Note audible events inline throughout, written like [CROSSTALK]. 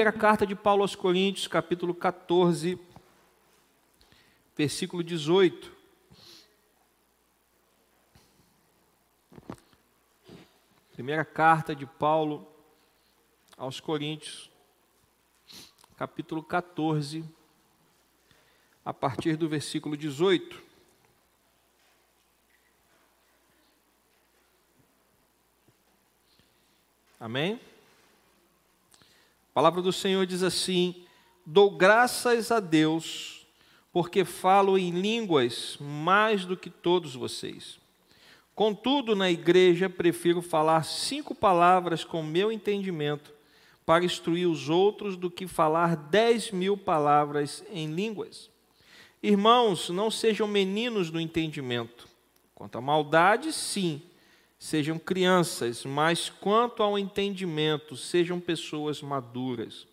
primeira carta de Paulo aos Coríntios, capítulo 14, versículo 18. Primeira carta de Paulo aos Coríntios, capítulo 14, a partir do versículo 18. Amém? A palavra do Senhor diz assim: Dou graças a Deus, porque falo em línguas mais do que todos vocês Contudo, na igreja, prefiro falar cinco palavras com meu entendimento para instruir os outros do que falar dez mil palavras em línguas. Irmãos, não sejam meninos no entendimento. Quanto à maldade, sim, sejam crianças, mas quanto ao entendimento, sejam pessoas maduras.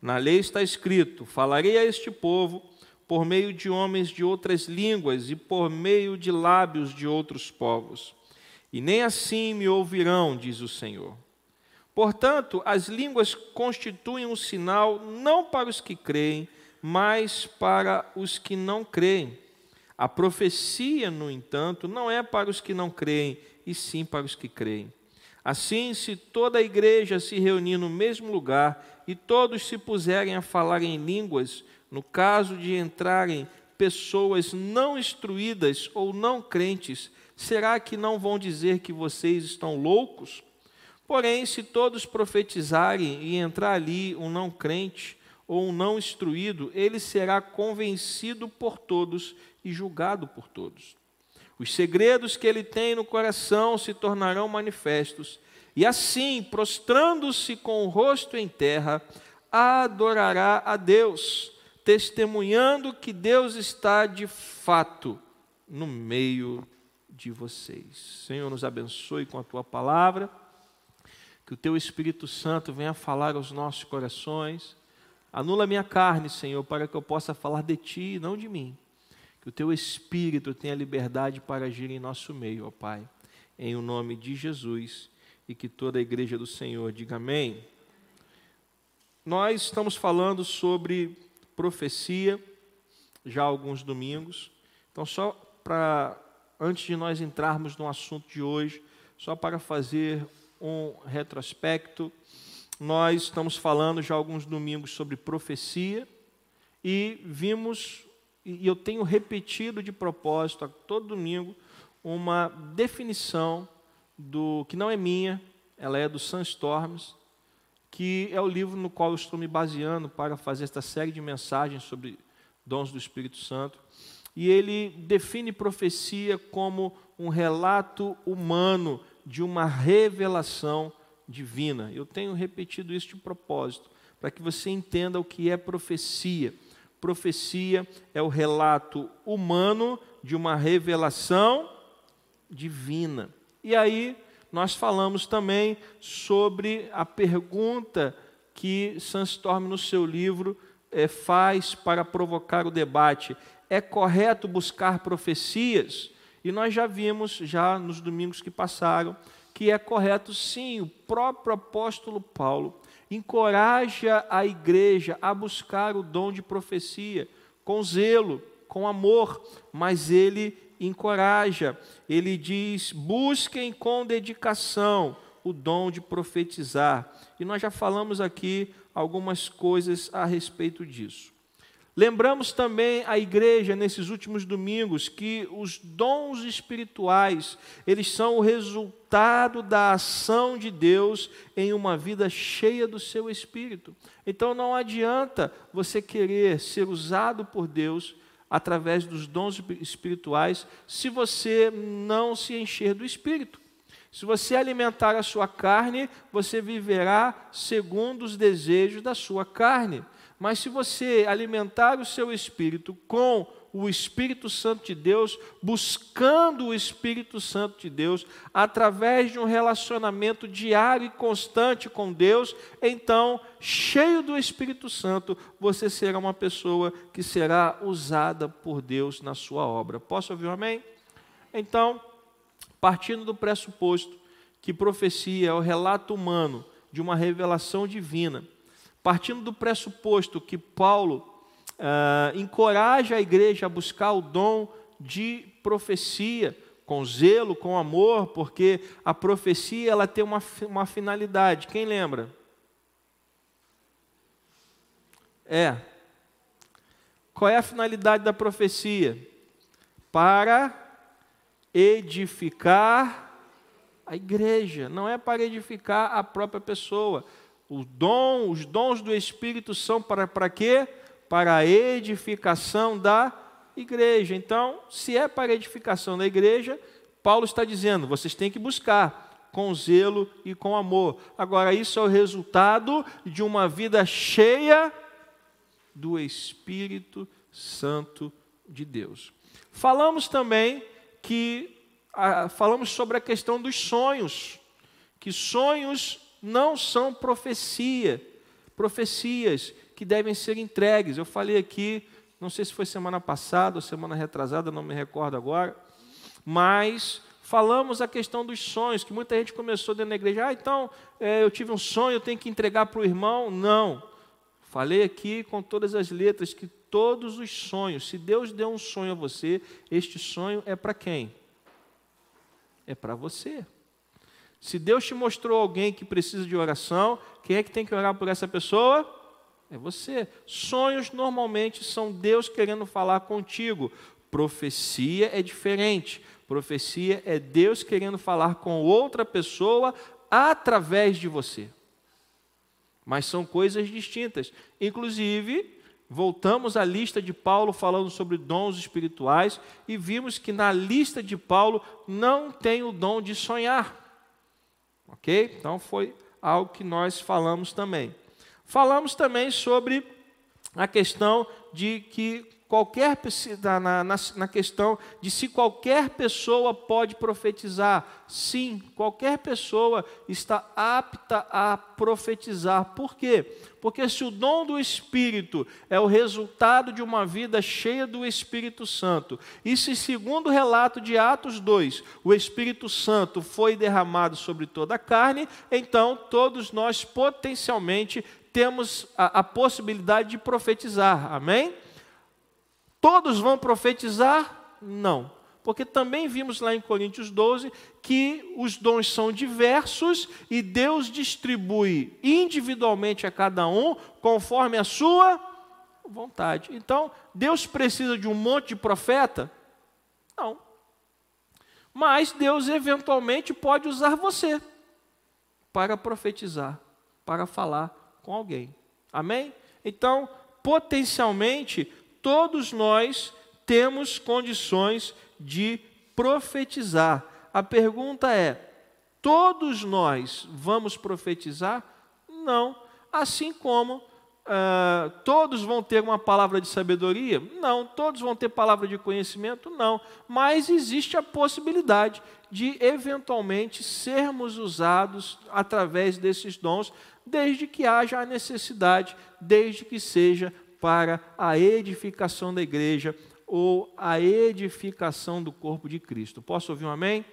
Na lei está escrito: falarei a este povo por meio de homens de outras línguas e por meio de lábios de outros povos. E nem assim me ouvirão, diz o Senhor. Portanto, as línguas constituem um sinal não para os que creem, mas para os que não creem. A profecia, no entanto, não é para os que não creem, e sim para os que creem. Assim, se toda a igreja se reunir no mesmo lugar e todos se puserem a falar em línguas, no caso de entrarem pessoas não instruídas ou não crentes, será que não vão dizer que vocês estão loucos? Porém, se todos profetizarem e entrar ali um não crente ou um não instruído, ele será convencido por todos e julgado por todos. Os segredos que ele tem no coração se tornarão manifestos, e assim, prostrando-se com o rosto em terra, adorará a Deus testemunhando que Deus está de fato no meio de vocês. Senhor, nos abençoe com a tua palavra, que o teu Espírito Santo venha falar aos nossos corações. Anula minha carne, Senhor, para que eu possa falar de ti e não de mim. Que o teu Espírito tenha liberdade para agir em nosso meio, ó Pai. Em o nome de Jesus e que toda a igreja do Senhor diga amém. Nós estamos falando sobre profecia já há alguns domingos. Então, só para, antes de nós entrarmos no assunto de hoje, só para fazer um retrospecto, nós estamos falando já alguns domingos sobre profecia e vimos, e eu tenho repetido de propósito a todo domingo, uma definição do que não é minha, ela é do Sunstorms, que é o livro no qual eu estou me baseando para fazer esta série de mensagens sobre dons do Espírito Santo. E ele define profecia como um relato humano de uma revelação divina. Eu tenho repetido isso de propósito, para que você entenda o que é profecia. Profecia é o relato humano de uma revelação divina. E aí, nós falamos também sobre a pergunta que Sandstorm, no seu livro, é, faz para provocar o debate: é correto buscar profecias? E nós já vimos, já nos domingos que passaram, que é correto sim. O próprio apóstolo Paulo encoraja a igreja a buscar o dom de profecia com zelo, com amor, mas ele encoraja. Ele diz: busquem com dedicação o dom de profetizar. E nós já falamos aqui algumas coisas a respeito disso. Lembramos também a igreja nesses últimos domingos que os dons espirituais, eles são o resultado da ação de Deus em uma vida cheia do seu espírito. Então não adianta você querer ser usado por Deus através dos dons espirituais, se você não se encher do espírito. Se você alimentar a sua carne, você viverá segundo os desejos da sua carne. Mas se você alimentar o seu espírito com o Espírito Santo de Deus, buscando o Espírito Santo de Deus, através de um relacionamento diário e constante com Deus, então, cheio do Espírito Santo, você será uma pessoa que será usada por Deus na sua obra. Posso ouvir um amém? Então, partindo do pressuposto que profecia é o relato humano de uma revelação divina, partindo do pressuposto que Paulo uh, encoraja a igreja a buscar o dom de profecia, com zelo, com amor, porque a profecia ela tem uma, uma finalidade. Quem lembra? É. Qual é a finalidade da profecia? Para edificar a igreja, não é para edificar a própria pessoa. O dom, os dons do Espírito são para, para quê? Para a edificação da igreja. Então, se é para a edificação da igreja, Paulo está dizendo, vocês têm que buscar com zelo e com amor. Agora, isso é o resultado de uma vida cheia do Espírito Santo de Deus. Falamos também que ah, falamos sobre a questão dos sonhos, que sonhos não são profecia, profecias que devem ser entregues. Eu falei aqui não sei se foi semana passada ou semana retrasada, não me recordo agora, mas falamos a questão dos sonhos, que muita gente começou dentro da igreja, ah, então é, eu tive um sonho, eu tenho que entregar para o irmão. Não. Falei aqui com todas as letras que todos os sonhos, se Deus deu um sonho a você, este sonho é para quem? É para você. Se Deus te mostrou alguém que precisa de oração, quem é que tem que orar por essa pessoa? É você. Sonhos normalmente são Deus querendo falar contigo. Profecia é diferente. Profecia é Deus querendo falar com outra pessoa através de você. Mas são coisas distintas. Inclusive, voltamos à lista de Paulo falando sobre dons espirituais e vimos que na lista de Paulo não tem o dom de sonhar. Ok? Então foi algo que nós falamos também. Falamos também sobre a questão de que qualquer na, na, na, questão de se qualquer pessoa pode profetizar. Sim, qualquer pessoa está apta a profetizar. Por quê? Porque se o dom do Espírito é o resultado de uma vida cheia do Espírito Santo, e se, segundo o relato de Atos 2, o Espírito Santo foi derramado sobre toda a carne, então todos nós potencialmente temos a, a possibilidade de profetizar, amém? Todos vão profetizar? Não. Porque também vimos lá em Coríntios 12 que os dons são diversos e Deus distribui individualmente a cada um conforme a sua vontade. Então, Deus precisa de um monte de profeta? Não. Mas Deus eventualmente pode usar você para profetizar, para falar com alguém. Amém? Então, potencialmente, todos nós temos condições de profetizar. A pergunta é: todos nós vamos profetizar? Não. Assim como Uh, todos vão ter uma palavra de sabedoria? Não. Todos vão ter palavra de conhecimento? Não. Mas existe a possibilidade de eventualmente sermos usados através desses dons desde que haja a necessidade, desde que seja para a edificação da igreja ou a edificação do corpo de Cristo. Posso ouvir um amém?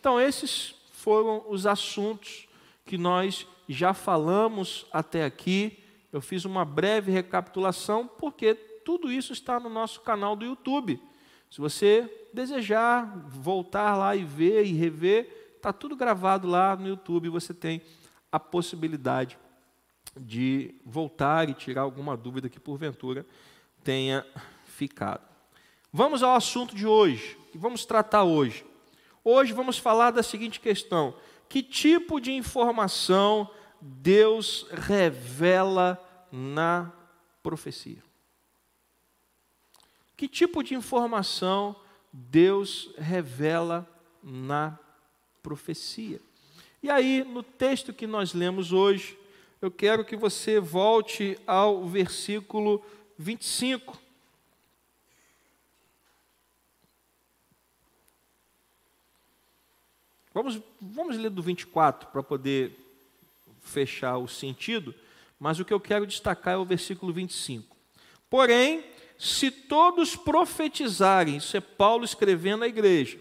Então, esses foram os assuntos que nós já falamos até aqui. Eu fiz uma breve recapitulação, porque tudo isso está no nosso canal do YouTube. Se você desejar voltar lá e ver e rever, está tudo gravado lá no YouTube. Você tem a possibilidade de voltar e tirar alguma dúvida que porventura tenha ficado. Vamos ao assunto de hoje, que vamos tratar hoje. Hoje vamos falar da seguinte questão: que tipo de informação Deus revela na profecia? Que tipo de informação Deus revela na profecia? E aí, no texto que nós lemos hoje, eu quero que você volte ao versículo 25. Vamos, vamos ler do 24 para poder fechar o sentido, mas o que eu quero destacar é o versículo 25. Porém, se todos profetizarem, isso é Paulo escrevendo à igreja,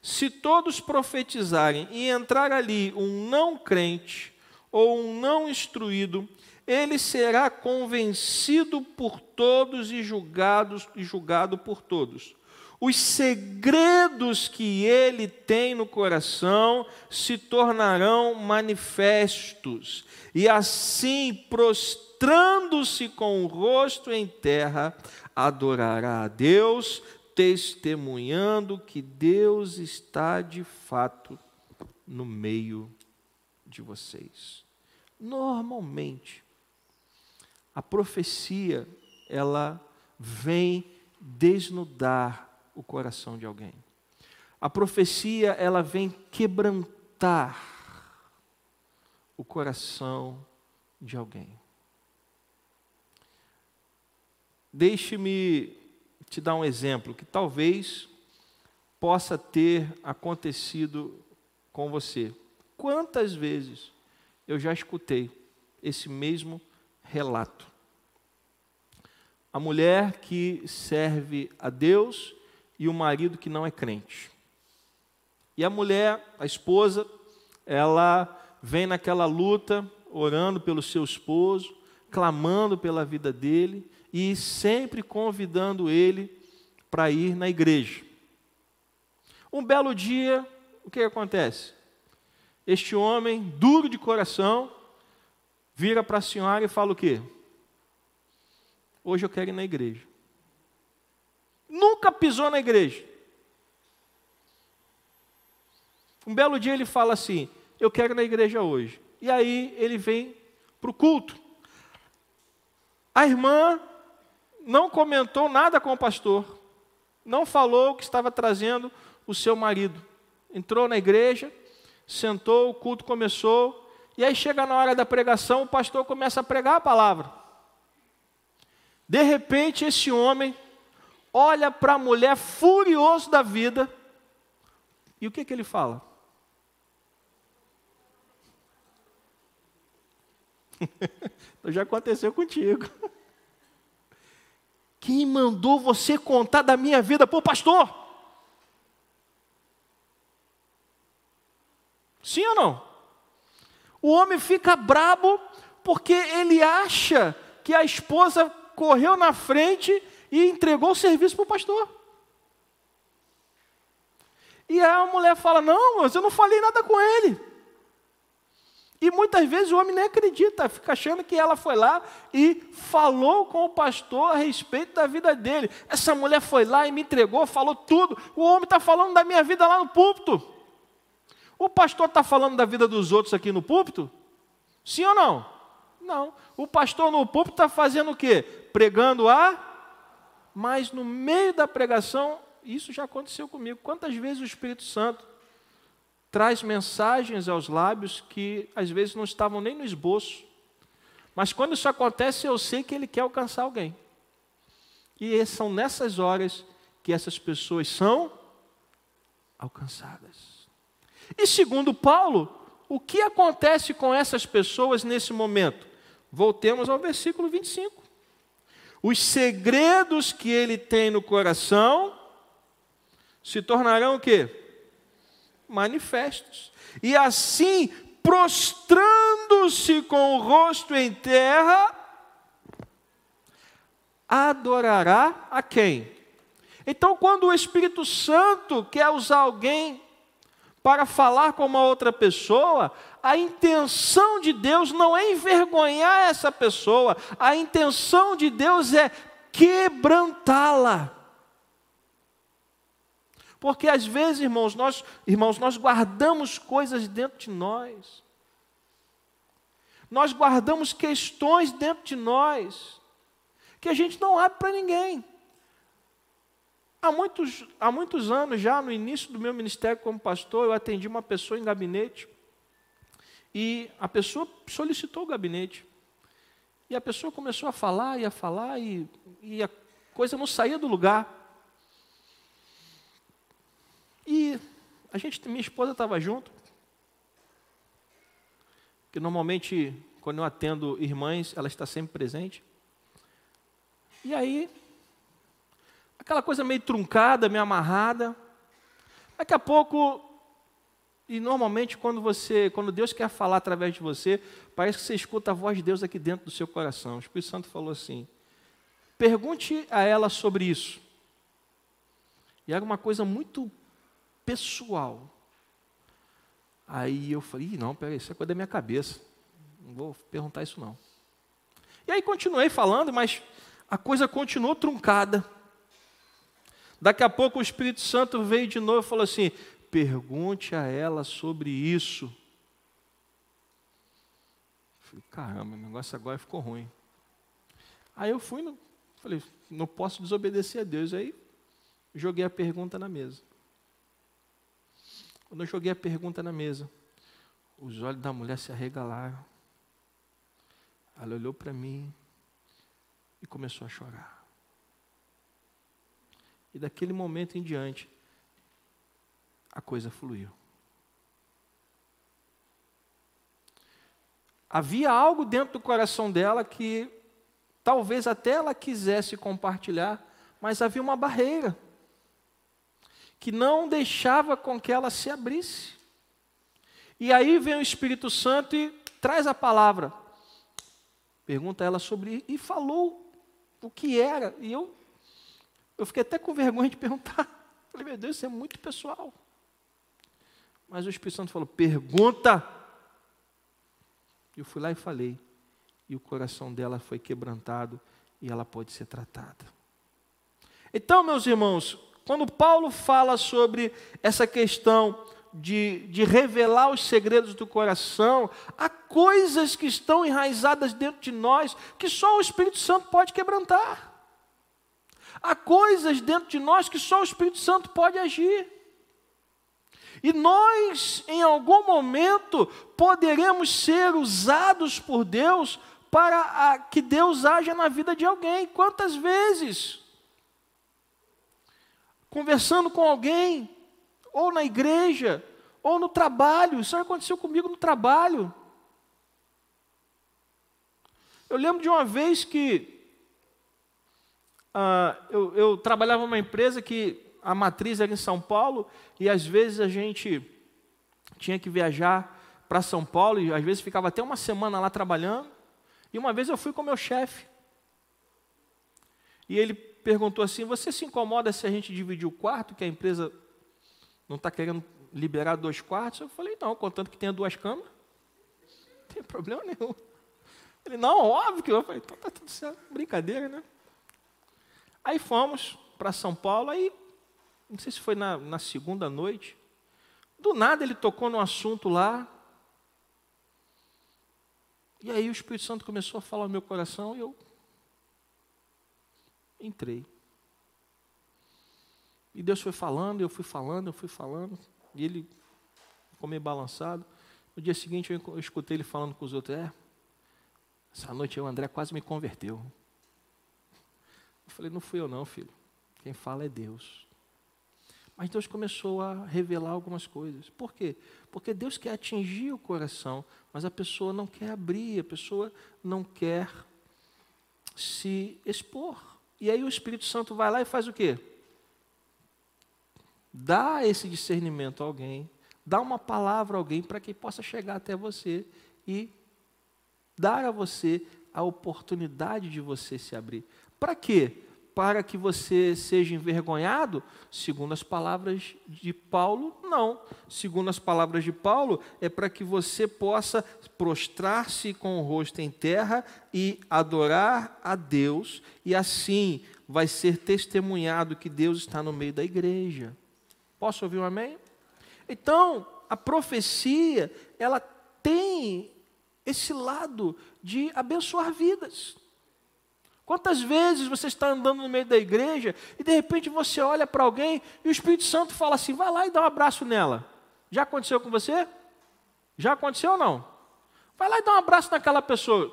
se todos profetizarem e entrar ali um não crente ou um não instruído, ele será convencido por todos e julgado, e julgado por todos. Os segredos que ele tem no coração se tornarão manifestos, e assim, prostrando-se com o rosto em terra, adorará a Deus, testemunhando que Deus está de fato no meio de vocês. Normalmente, a profecia, ela vem desnudar o coração de alguém. A profecia, ela vem quebrantar o coração de alguém. Deixe-me te dar um exemplo que talvez possa ter acontecido com você. Quantas vezes eu já escutei esse mesmo relato? A mulher que serve a Deus e o marido que não é crente. E a mulher, a esposa, ela vem naquela luta, orando pelo seu esposo, clamando pela vida dele e sempre convidando ele para ir na igreja. Um belo dia, o que acontece? Este homem, duro de coração, vira para a senhora e fala o quê? Hoje eu quero ir na igreja. Nunca pisou na igreja. Um belo dia ele fala assim: Eu quero ir na igreja hoje. E aí ele vem para o culto. A irmã não comentou nada com o pastor, não falou que estava trazendo o seu marido. Entrou na igreja, sentou, o culto começou, e aí chega na hora da pregação, o pastor começa a pregar a palavra. De repente, esse homem olha para a mulher furioso da vida, e o que, que ele fala? [LAUGHS] Já aconteceu contigo. [LAUGHS] Quem mandou você contar da minha vida para o pastor? Sim ou não? O homem fica brabo porque ele acha que a esposa correu na frente e entregou o serviço para o pastor. E a mulher fala: Não, mas eu não falei nada com ele. E muitas vezes o homem nem acredita, fica achando que ela foi lá e falou com o pastor a respeito da vida dele. Essa mulher foi lá e me entregou, falou tudo. O homem está falando da minha vida lá no púlpito. O pastor está falando da vida dos outros aqui no púlpito? Sim ou não? Não. O pastor no púlpito está fazendo o quê? Pregando a. Mas no meio da pregação, isso já aconteceu comigo. Quantas vezes o Espírito Santo traz mensagens aos lábios que às vezes não estavam nem no esboço. Mas quando isso acontece, eu sei que ele quer alcançar alguém. E são nessas horas que essas pessoas são alcançadas. E segundo Paulo, o que acontece com essas pessoas nesse momento? Voltemos ao versículo 25. Os segredos que ele tem no coração se tornarão o quê? Manifestos. E assim, prostrando-se com o rosto em terra, adorará a quem? Então, quando o Espírito Santo quer usar alguém para falar com uma outra pessoa, a intenção de Deus não é envergonhar essa pessoa, a intenção de Deus é quebrantá-la. Porque às vezes, irmãos, nós, irmãos, nós guardamos coisas dentro de nós. Nós guardamos questões dentro de nós que a gente não abre para ninguém. Há muitos, há muitos anos, já no início do meu ministério como pastor, eu atendi uma pessoa em gabinete. E a pessoa solicitou o gabinete. E a pessoa começou a falar e a falar, e, e a coisa não saía do lugar. E a gente, minha esposa estava junto. Que normalmente, quando eu atendo irmãs, ela está sempre presente. E aí, aquela coisa meio truncada, meio amarrada. Daqui a pouco E normalmente quando você, quando Deus quer falar através de você, parece que você escuta a voz de Deus aqui dentro do seu coração. O Espírito Santo falou assim: pergunte a ela sobre isso. E era uma coisa muito pessoal. Aí eu falei, não, peraí, isso é coisa da minha cabeça. Não vou perguntar isso não. E aí continuei falando, mas a coisa continuou truncada. Daqui a pouco o Espírito Santo veio de novo e falou assim: pergunte a ela sobre isso. falei, caramba, o negócio agora ficou ruim. Aí eu fui, no, falei, não posso desobedecer a Deus. Aí joguei a pergunta na mesa. Quando eu joguei a pergunta na mesa, os olhos da mulher se arregalaram. Ela olhou para mim e começou a chorar. E daquele momento em diante, a coisa fluiu. Havia algo dentro do coração dela que talvez até ela quisesse compartilhar, mas havia uma barreira que não deixava com que ela se abrisse. E aí vem o Espírito Santo e traz a palavra. Pergunta ela sobre e falou o que era. E eu eu fiquei até com vergonha de perguntar. [LAUGHS] Falei, meu Deus, isso é muito pessoal. Mas o Espírito Santo falou: pergunta. Eu fui lá e falei. E o coração dela foi quebrantado e ela pode ser tratada. Então, meus irmãos, quando Paulo fala sobre essa questão de, de revelar os segredos do coração, há coisas que estão enraizadas dentro de nós que só o Espírito Santo pode quebrantar. Há coisas dentro de nós que só o Espírito Santo pode agir. E nós, em algum momento, poderemos ser usados por Deus para que Deus haja na vida de alguém. Quantas vezes? conversando com alguém, ou na igreja, ou no trabalho. Isso aconteceu comigo no trabalho. Eu lembro de uma vez que uh, eu, eu trabalhava numa empresa que a matriz era em São Paulo, e às vezes a gente tinha que viajar para São Paulo, e às vezes ficava até uma semana lá trabalhando. E uma vez eu fui com meu chefe. E ele perguntou assim: Você se incomoda se a gente dividir o quarto, que a empresa não está querendo liberar dois quartos? Eu falei: Não, contanto que tenha duas camas, não tem problema nenhum. Ele: Não, óbvio que eu. falei: Então tá tudo certo, brincadeira, né? Aí fomos para São Paulo, aí, não sei se foi na, na segunda noite, do nada ele tocou no assunto lá. E aí o Espírito Santo começou a falar no meu coração e eu Entrei. E Deus foi falando, eu fui falando, eu fui falando, e ele ficou meio balançado. No dia seguinte eu escutei ele falando com os outros, é, essa noite o André quase me converteu. Eu falei, não fui eu não, filho. Quem fala é Deus. Mas Deus começou a revelar algumas coisas. Por quê? Porque Deus quer atingir o coração, mas a pessoa não quer abrir, a pessoa não quer se expor. E aí o Espírito Santo vai lá e faz o quê? Dá esse discernimento a alguém, dá uma palavra a alguém para que possa chegar até você e dar a você a oportunidade de você se abrir. Para quê? para que você seja envergonhado? Segundo as palavras de Paulo, não. Segundo as palavras de Paulo, é para que você possa prostrar-se com o rosto em terra e adorar a Deus, e assim vai ser testemunhado que Deus está no meio da igreja. Posso ouvir um amém? Então, a profecia, ela tem esse lado de abençoar vidas. Quantas vezes você está andando no meio da igreja e de repente você olha para alguém e o Espírito Santo fala assim: vai lá e dá um abraço nela. Já aconteceu com você? Já aconteceu ou não? Vai lá e dá um abraço naquela pessoa.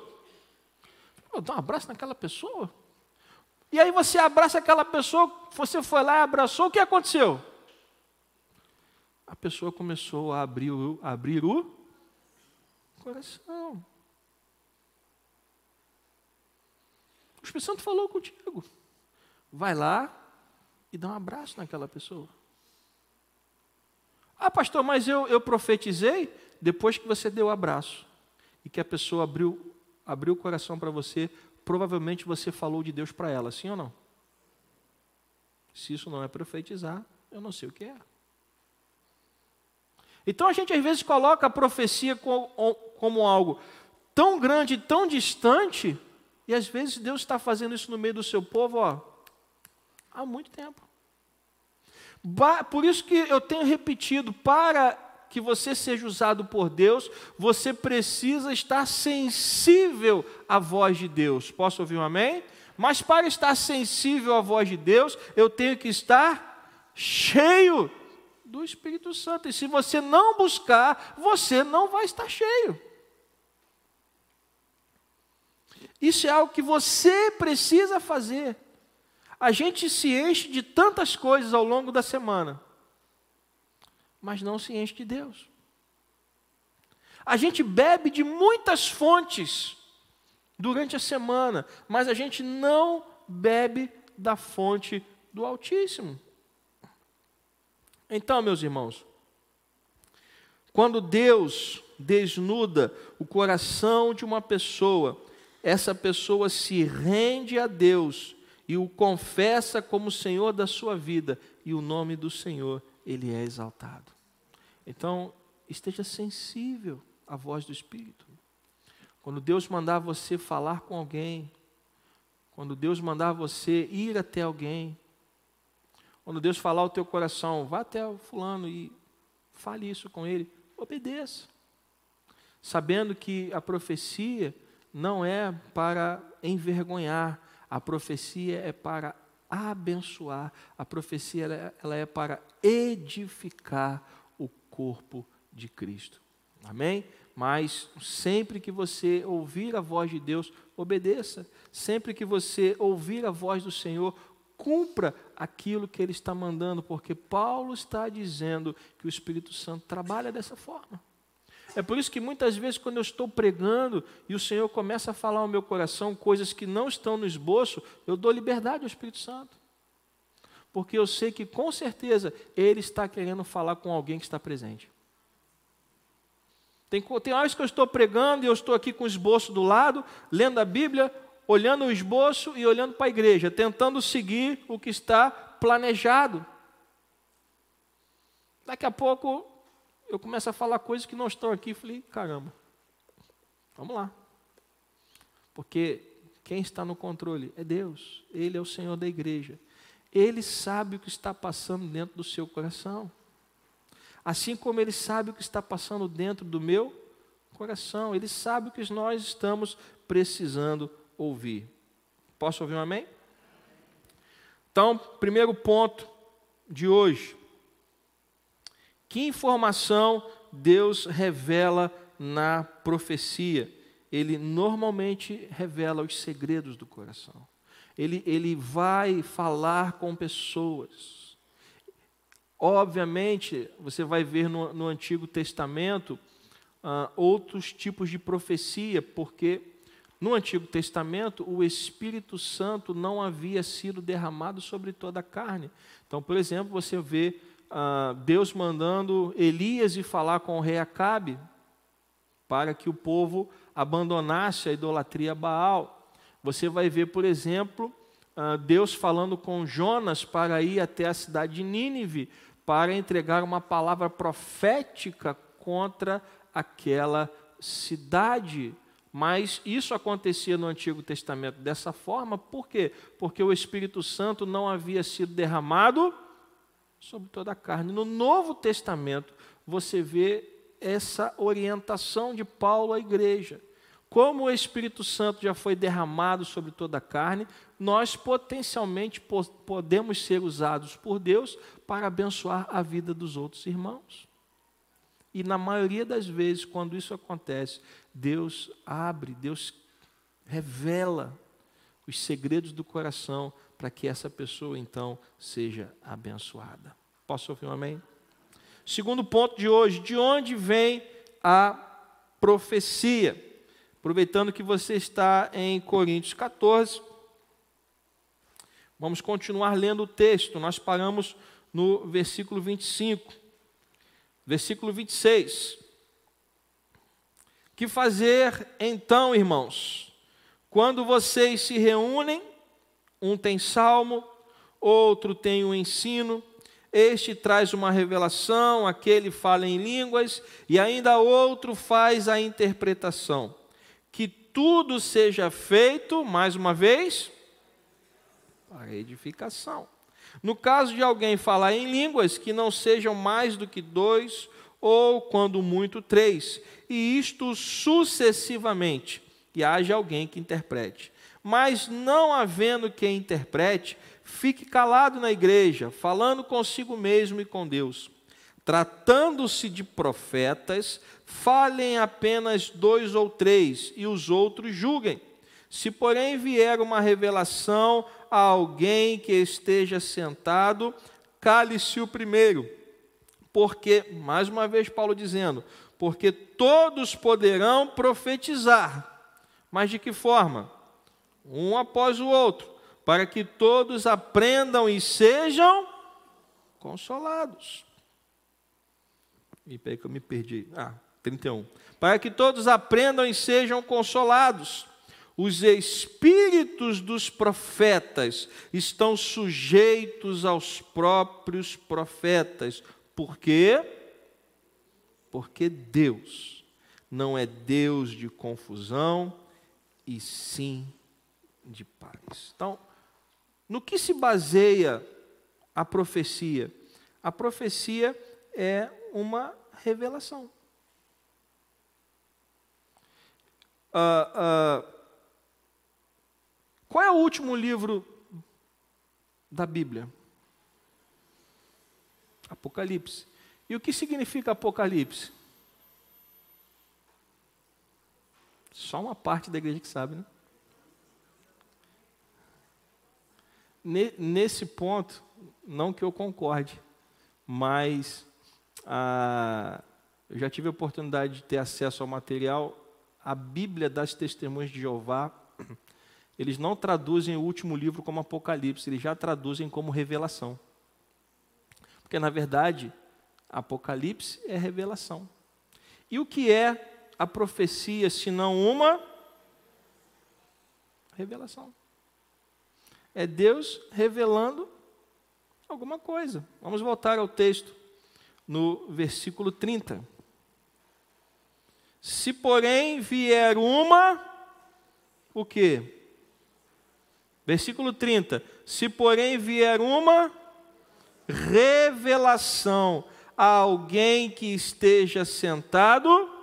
Dá um abraço naquela pessoa? E aí você abraça aquela pessoa, você foi lá e abraçou, o que aconteceu? A pessoa começou a abrir o, abrir o coração. Espírito Santo falou contigo. Vai lá e dá um abraço naquela pessoa. Ah, pastor, mas eu, eu profetizei depois que você deu o abraço e que a pessoa abriu, abriu o coração para você, provavelmente você falou de Deus para ela, sim ou não? Se isso não é profetizar, eu não sei o que é. Então a gente às vezes coloca a profecia como, como algo tão grande, tão distante, e às vezes Deus está fazendo isso no meio do seu povo ó, há muito tempo. Por isso que eu tenho repetido, para que você seja usado por Deus, você precisa estar sensível à voz de Deus. Posso ouvir um amém? Mas para estar sensível à voz de Deus, eu tenho que estar cheio do Espírito Santo. E se você não buscar, você não vai estar cheio. Isso é algo que você precisa fazer. A gente se enche de tantas coisas ao longo da semana, mas não se enche de Deus. A gente bebe de muitas fontes durante a semana, mas a gente não bebe da fonte do Altíssimo. Então, meus irmãos, quando Deus desnuda o coração de uma pessoa, essa pessoa se rende a Deus e o confessa como Senhor da sua vida, e o nome do Senhor, ele é exaltado. Então, esteja sensível à voz do Espírito. Quando Deus mandar você falar com alguém, quando Deus mandar você ir até alguém, quando Deus falar ao teu coração, vá até o fulano e fale isso com ele, obedeça. Sabendo que a profecia não é para envergonhar, a profecia é para abençoar, a profecia ela é, ela é para edificar o corpo de Cristo. Amém? Mas sempre que você ouvir a voz de Deus, obedeça. Sempre que você ouvir a voz do Senhor, cumpra aquilo que Ele está mandando, porque Paulo está dizendo que o Espírito Santo trabalha dessa forma. É por isso que muitas vezes, quando eu estou pregando e o Senhor começa a falar ao meu coração coisas que não estão no esboço, eu dou liberdade ao Espírito Santo. Porque eu sei que com certeza Ele está querendo falar com alguém que está presente. Tem, tem horas que eu estou pregando e eu estou aqui com o esboço do lado, lendo a Bíblia, olhando o esboço e olhando para a igreja, tentando seguir o que está planejado. Daqui a pouco eu começo a falar coisas que não estão aqui. Falei, caramba, vamos lá. Porque quem está no controle é Deus, Ele é o Senhor da igreja. Ele sabe o que está passando dentro do seu coração. Assim como Ele sabe o que está passando dentro do meu coração. Ele sabe o que nós estamos precisando ouvir. Posso ouvir um amém? Então, primeiro ponto de hoje. Que informação Deus revela na profecia? Ele normalmente revela os segredos do coração. Ele, ele vai falar com pessoas. Obviamente, você vai ver no, no Antigo Testamento uh, outros tipos de profecia, porque no Antigo Testamento o Espírito Santo não havia sido derramado sobre toda a carne. Então, por exemplo, você vê ah, Deus mandando Elias ir falar com o rei Acabe para que o povo abandonasse a idolatria Baal. Você vai ver, por exemplo, ah, Deus falando com Jonas para ir até a cidade de Nínive para entregar uma palavra profética contra aquela cidade. Mas isso acontecia no Antigo Testamento dessa forma, por quê? Porque o Espírito Santo não havia sido derramado sobre toda a carne. No Novo Testamento, você vê essa orientação de Paulo à igreja. Como o Espírito Santo já foi derramado sobre toda a carne, nós potencialmente podemos ser usados por Deus para abençoar a vida dos outros irmãos. E na maioria das vezes, quando isso acontece, Deus abre, Deus revela os segredos do coração para que essa pessoa então seja abençoada. Posso ouvir um amém? Segundo ponto de hoje, de onde vem a profecia? Aproveitando que você está em Coríntios 14, vamos continuar lendo o texto. Nós paramos no versículo 25. Versículo 26. Que fazer então, irmãos, quando vocês se reúnem, um tem salmo, outro tem um ensino, este traz uma revelação, aquele fala em línguas, e ainda outro faz a interpretação. Que tudo seja feito, mais uma vez, para edificação. No caso de alguém falar em línguas, que não sejam mais do que dois, ou quando muito três, e isto sucessivamente, haja alguém que interprete. Mas não havendo quem interprete, fique calado na igreja, falando consigo mesmo e com Deus. Tratando-se de profetas, falem apenas dois ou três, e os outros julguem. Se, porém, vier uma revelação a alguém que esteja sentado, cale-se o primeiro. Porque, mais uma vez, Paulo dizendo, porque todos poderão profetizar. Mas de que forma? Um após o outro, para que todos aprendam e sejam consolados. E peraí que eu me perdi. Ah, 31. Para que todos aprendam e sejam consolados. Os espíritos dos profetas estão sujeitos aos próprios profetas. Por quê? Porque Deus não é Deus de confusão, e sim de paz. Então, no que se baseia a profecia? A profecia é uma revelação. Uh, uh, qual é o último livro da Bíblia? Apocalipse. E o que significa Apocalipse? Só uma parte da igreja que sabe, né? Nesse ponto, não que eu concorde, mas ah, eu já tive a oportunidade de ter acesso ao material. A Bíblia das Testemunhas de Jeová [CLEARS THROAT] eles não traduzem o último livro como Apocalipse, eles já traduzem como revelação. Porque, na verdade, Apocalipse é revelação. E o que é a profecia, se não uma revelação? É Deus revelando alguma coisa. Vamos voltar ao texto, no versículo 30. Se, porém, vier uma, o que? Versículo 30. Se, porém, vier uma revelação a alguém que esteja sentado,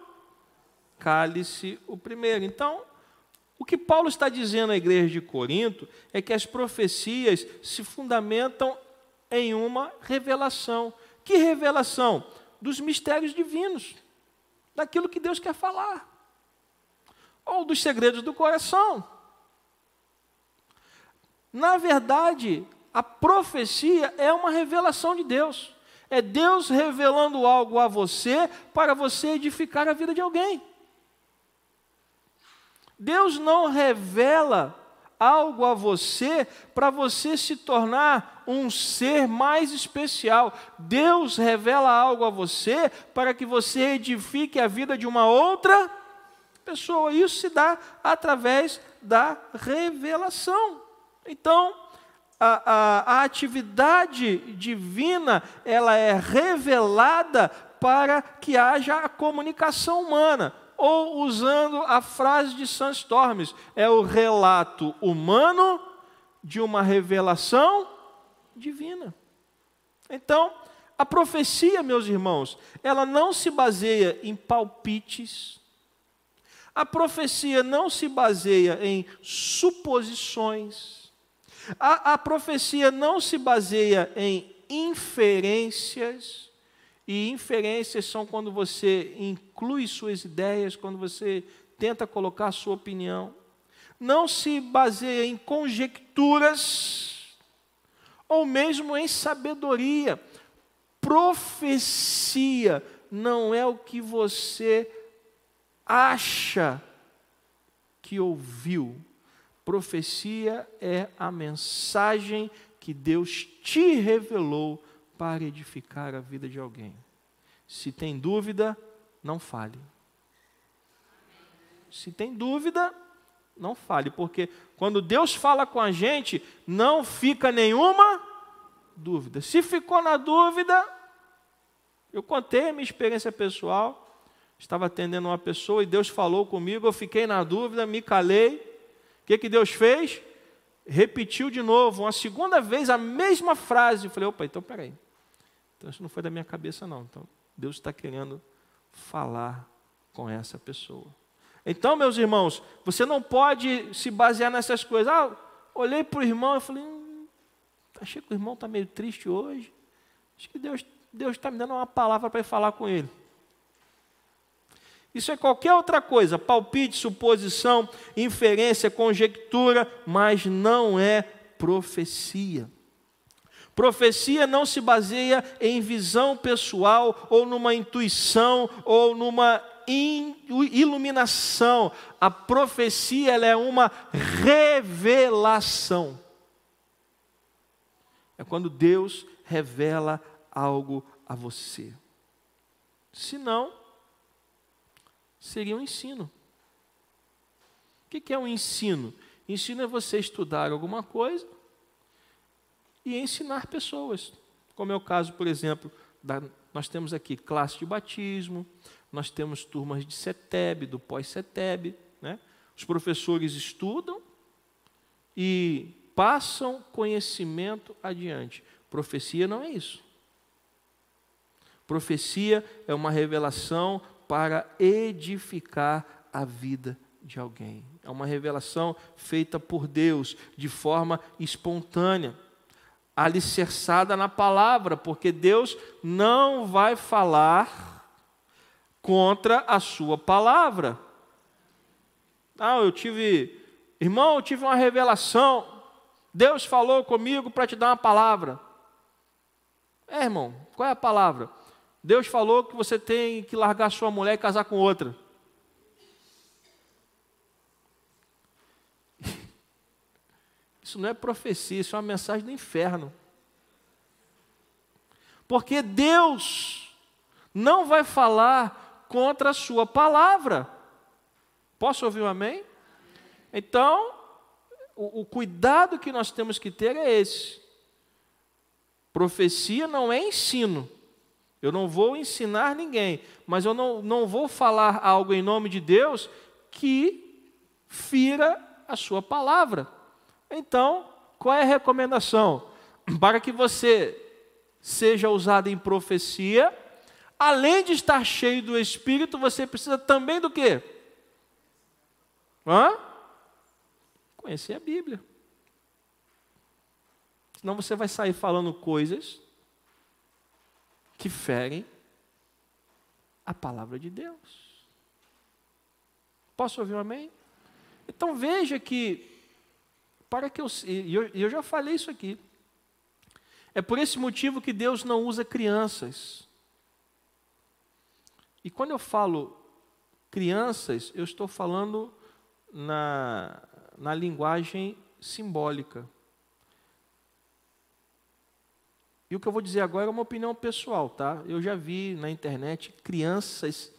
cale-se o primeiro. Então, o que Paulo está dizendo à igreja de Corinto é que as profecias se fundamentam em uma revelação. Que revelação? Dos mistérios divinos, daquilo que Deus quer falar, ou dos segredos do coração. Na verdade, a profecia é uma revelação de Deus. É Deus revelando algo a você para você edificar a vida de alguém. Deus não revela algo a você para você se tornar um ser mais especial. Deus revela algo a você para que você edifique a vida de uma outra pessoa. Isso se dá através da revelação. Então, a, a, a, atividade divina ela é revelada para que haja a comunicação humana. Ou, usando a frase de Sandstorms, é o relato humano de uma revelação divina. Então, a profecia, meus irmãos, ela não se baseia em palpites, a profecia não se baseia em suposições, a, a profecia não se baseia em inferências, e inferências são quando você inclui suas ideias, quando você tenta colocar sua opinião. Não se baseia em conjecturas, ou mesmo em sabedoria. Profecia não é o que você acha que ouviu, Profecia é a mensagem que Deus te revelou para edificar a vida de alguém. Se tem dúvida, não fale. Se tem dúvida, não fale, porque quando Deus fala com a gente, não fica nenhuma dúvida. Se ficou na dúvida, eu contei a minha experiência pessoal. Estava atendendo uma pessoa e Deus falou comigo, eu fiquei na dúvida, me calei. O que, que Deus fez? Repetiu de novo, uma segunda vez, a mesma frase. Eu falei, opa, então peraí. Então isso não foi da minha cabeça, não. Então Deus está querendo falar com essa pessoa. Então, meus irmãos, você não pode se basear nessas coisas. Ah, olhei para o irmão e falei, hum, achei que o irmão está meio triste hoje. Acho que Deus está me dando uma palavra para falar com ele. Isso é qualquer outra coisa, palpite, suposição, inferência, conjectura, mas não é profecia. Profecia não se baseia em visão pessoal, ou numa intuição, ou numa iluminação. A profecia ela é uma revelação. É quando Deus revela algo a você. Se não, seria um ensino. O que é um ensino? Ensino é você estudar alguma coisa e ensinar pessoas. Como é o caso, por exemplo, da, nós temos aqui classe de batismo, nós temos turmas de CETEB, do pós-CETEB. Né? Os professores estudam e passam conhecimento adiante. Profecia não é isso. Profecia é uma revelação para edificar a vida de alguém. É uma revelação feita por Deus de forma espontânea, alicerçada na palavra, porque Deus não vai falar contra a sua palavra. Ah, eu tive, irmão, eu tive uma revelação. Deus falou comigo para te dar uma palavra. É, irmão, qual é a palavra? Deus falou que você tem que largar sua mulher e casar com outra. Isso não é profecia, isso é uma mensagem do inferno. Porque Deus não vai falar contra a sua palavra. Posso ouvir um amém? Então, o, o cuidado que nós temos que ter é esse. Profecia não é ensino. Eu não vou ensinar ninguém, mas eu não, não vou falar algo em nome de Deus que fira a sua palavra. Então, qual é a recomendação? [CLEARS THROAT] Para que você seja usado em profecia, além de estar cheio do Espírito, você precisa também do quê? Hã? Conhecer a Bíblia. Senão você vai sair falando coisas que ferem a palavra de Deus. Posso ouvir um amém? Então veja que, para que eu, eu, eu já falei isso aqui, é por esse motivo que Deus não usa crianças e quando eu falo crianças, eu estou falando na, na linguagem simbólica. E o que eu vou dizer agora é uma opinião pessoal, tá? Eu já vi na internet crianças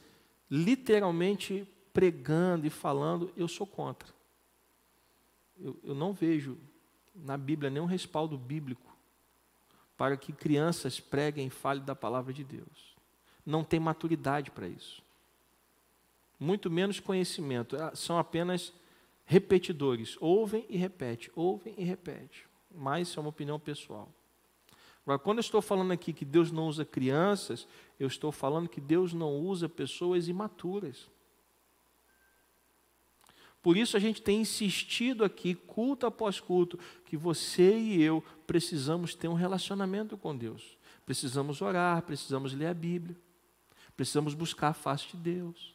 literalmente pregando e falando, eu sou contra. Eu, eu não vejo na Bíblia nenhum respaldo bíblico para que crianças preguem e falem da palavra de Deus não tem maturidade para isso. Muito menos conhecimento, ah, são apenas repetidores, ouvem e repetem, ouvem e repetem. Mas isso é uma opinião pessoal. Agora, quando eu estou falando aqui que Deus não usa crianças, eu estou falando que Deus não usa pessoas imaturas. Por isso a gente tem insistido aqui, culto após culto, que você e eu precisamos ter um relacionamento com Deus. Precisamos orar, precisamos ler a Bíblia. Precisamos buscar a face de Deus.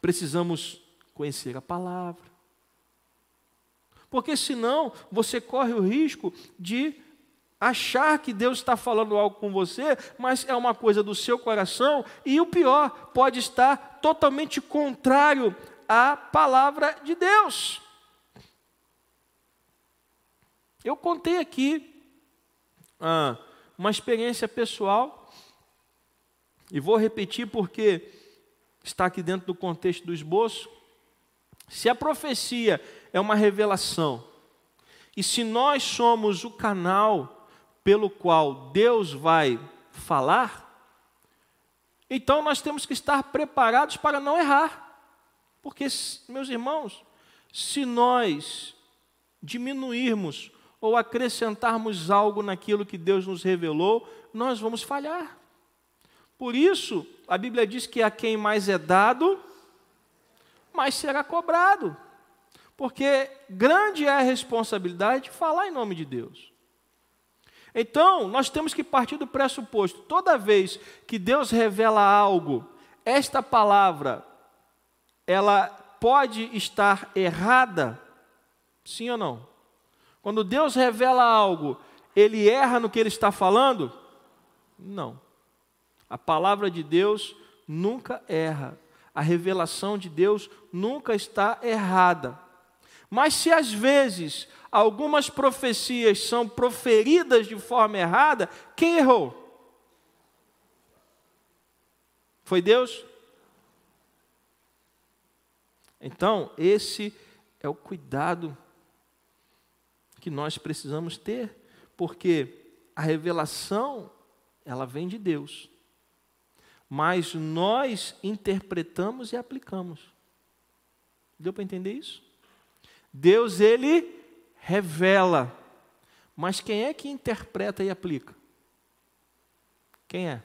Precisamos conhecer a palavra. Porque senão você corre o risco de achar que Deus está falando algo com você, mas é uma coisa do seu coração, e o pior, pode estar totalmente contrário à palavra de Deus. Eu contei aqui. Ah, uma experiência pessoal, e vou repetir porque está aqui dentro do contexto do esboço. Se a profecia é uma revelação, e se nós somos o canal pelo qual Deus vai falar, então nós temos que estar preparados para não errar. Porque, meus irmãos, se nós diminuirmos ou acrescentarmos algo naquilo que Deus nos revelou, nós vamos falhar. Por isso, a Bíblia diz que a quem mais é dado, mais será cobrado. Porque grande é a responsabilidade de falar em nome de Deus. Então, nós temos que partir do pressuposto: toda vez que Deus revela algo, esta palavra, ela pode estar errada, sim ou não? Quando Deus revela algo, ele erra no que ele está falando? Não. A palavra de Deus nunca erra. A revelação de Deus nunca está errada. Mas se às vezes algumas profecias são proferidas de forma errada, quem errou? Foi Deus? Então, esse é o cuidado que nós precisamos ter, porque a revelação, ela vem de Deus. Mas nós interpretamos e aplicamos. Deu para entender isso? Deus, ele revela. Mas quem é que interpreta e aplica? Quem é?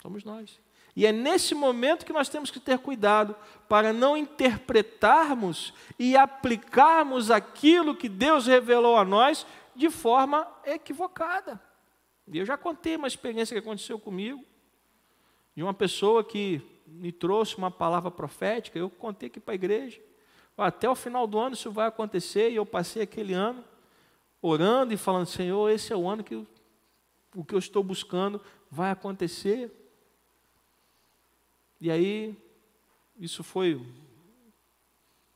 Somos nós. E é nesse momento que nós temos que ter cuidado para não interpretarmos e aplicarmos aquilo que Deus revelou a nós de forma equivocada. E eu já contei uma experiência que aconteceu comigo, de uma pessoa que me trouxe uma palavra profética, eu contei aqui para a igreja. Até o final do ano isso vai acontecer, e eu passei aquele ano orando e falando, Senhor, esse é o ano que o que eu estou buscando vai acontecer. E aí, isso foi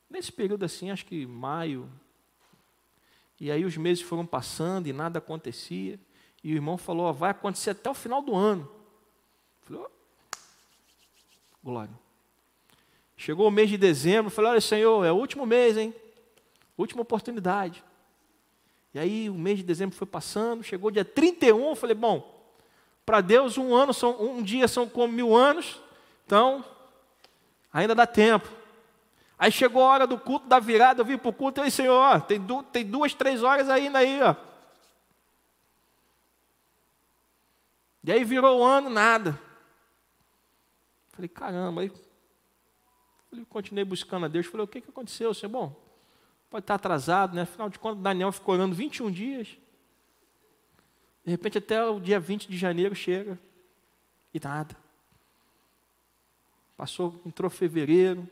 nesse período assim, acho que maio. E aí os meses foram passando e nada acontecia. E o irmão falou: vai acontecer até o final do ano. Eu falei: glória. Chegou o mês de dezembro, falei: olha, Senhor, é o último mês, hein? Última oportunidade. E aí o mês de dezembro foi passando, chegou dia 31, eu falei: bom, para Deus um ano são um dia são como mil anos. Então, ainda dá tempo. Aí chegou a hora do culto da virada, eu vim para o culto e aí, Senhor, ó, tem, du tem duas, três horas ainda aí, ó. E aí virou o ano, nada. Falei, caramba, aí continuei buscando a Deus. Falei, o que, que aconteceu, Senhor? Bom, pode estar atrasado, né? Afinal de contas, Daniel ficou orando 21 dias. De repente, até o dia 20 de janeiro chega e nada. Passou, entrou fevereiro.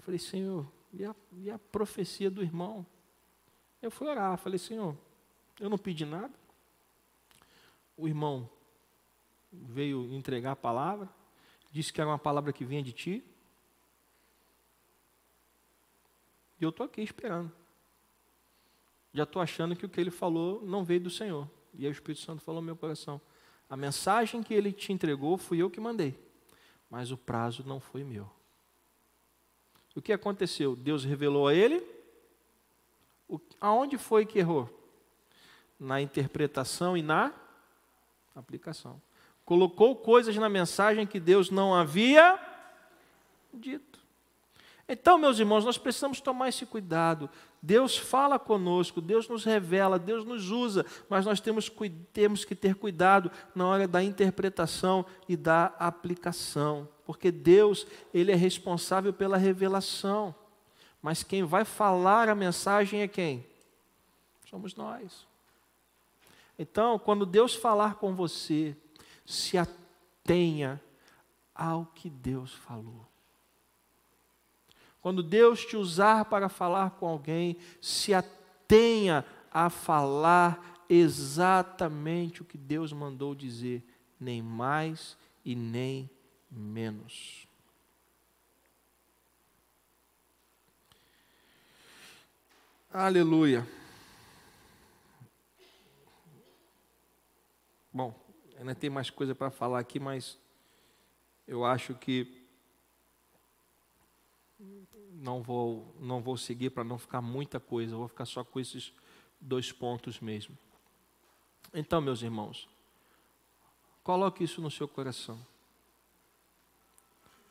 Falei, Senhor, e a, e a profecia do irmão? Eu fui orar, falei, Senhor, eu não pedi nada. O irmão veio entregar a palavra, disse que era uma palavra que vinha de ti. E eu estou aqui esperando. Já estou achando que o que ele falou não veio do Senhor. E aí o Espírito Santo falou no meu coração: a mensagem que ele te entregou fui eu que mandei mas o prazo não foi meu. O que aconteceu? Deus revelou a ele. O, aonde foi que errou? Na interpretação e na aplicação. Colocou coisas na mensagem que Deus não havia dito. Então, meus irmãos, nós precisamos tomar esse cuidado. Deus fala conosco, Deus nos revela, Deus nos usa, mas nós temos, temos que ter cuidado na hora da interpretação e da aplicação, porque Deus, Ele é responsável pela revelação, mas quem vai falar a mensagem é quem? Somos nós. Então, quando Deus falar com você, se atenha ao que Deus falou. Quando Deus te usar para falar com alguém, se atenha a falar exatamente o que Deus mandou dizer, nem mais e nem menos. Aleluia. bom, ainda tem mais coisa para falar aqui, mas eu acho que não vou, não vou seguir para não ficar muita coisa, vou ficar só com esses dois pontos mesmo. Então, meus irmãos, coloque isso no seu coração.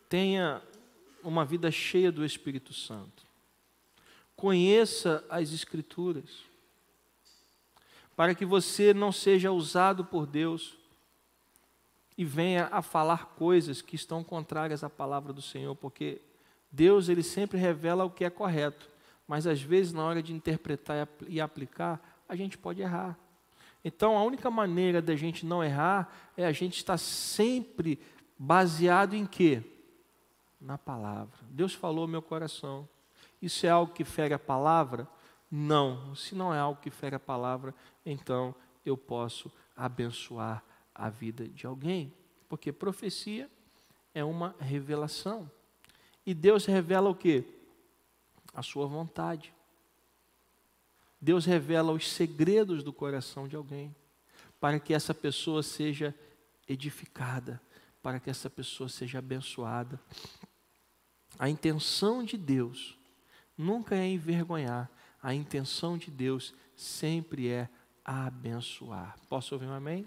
Tenha uma vida cheia do Espírito Santo. Conheça as Escrituras, para que você não seja usado por Deus e venha a falar coisas que estão contrárias à palavra do Senhor, porque Deus ele sempre revela o que é correto, mas às vezes na hora de interpretar e aplicar, a gente pode errar. Então a única maneira da gente não errar é a gente estar sempre baseado em quê? Na palavra. Deus falou meu coração. Isso é algo que fere a palavra? Não. Se não é algo que fere a palavra, então eu posso abençoar a vida de alguém. Porque profecia é uma revelação. E Deus revela o que? A sua vontade. Deus revela os segredos do coração de alguém, para que essa pessoa seja edificada, para que essa pessoa seja abençoada. A intenção de Deus nunca é envergonhar, a intenção de Deus sempre é abençoar. Posso ouvir um amém?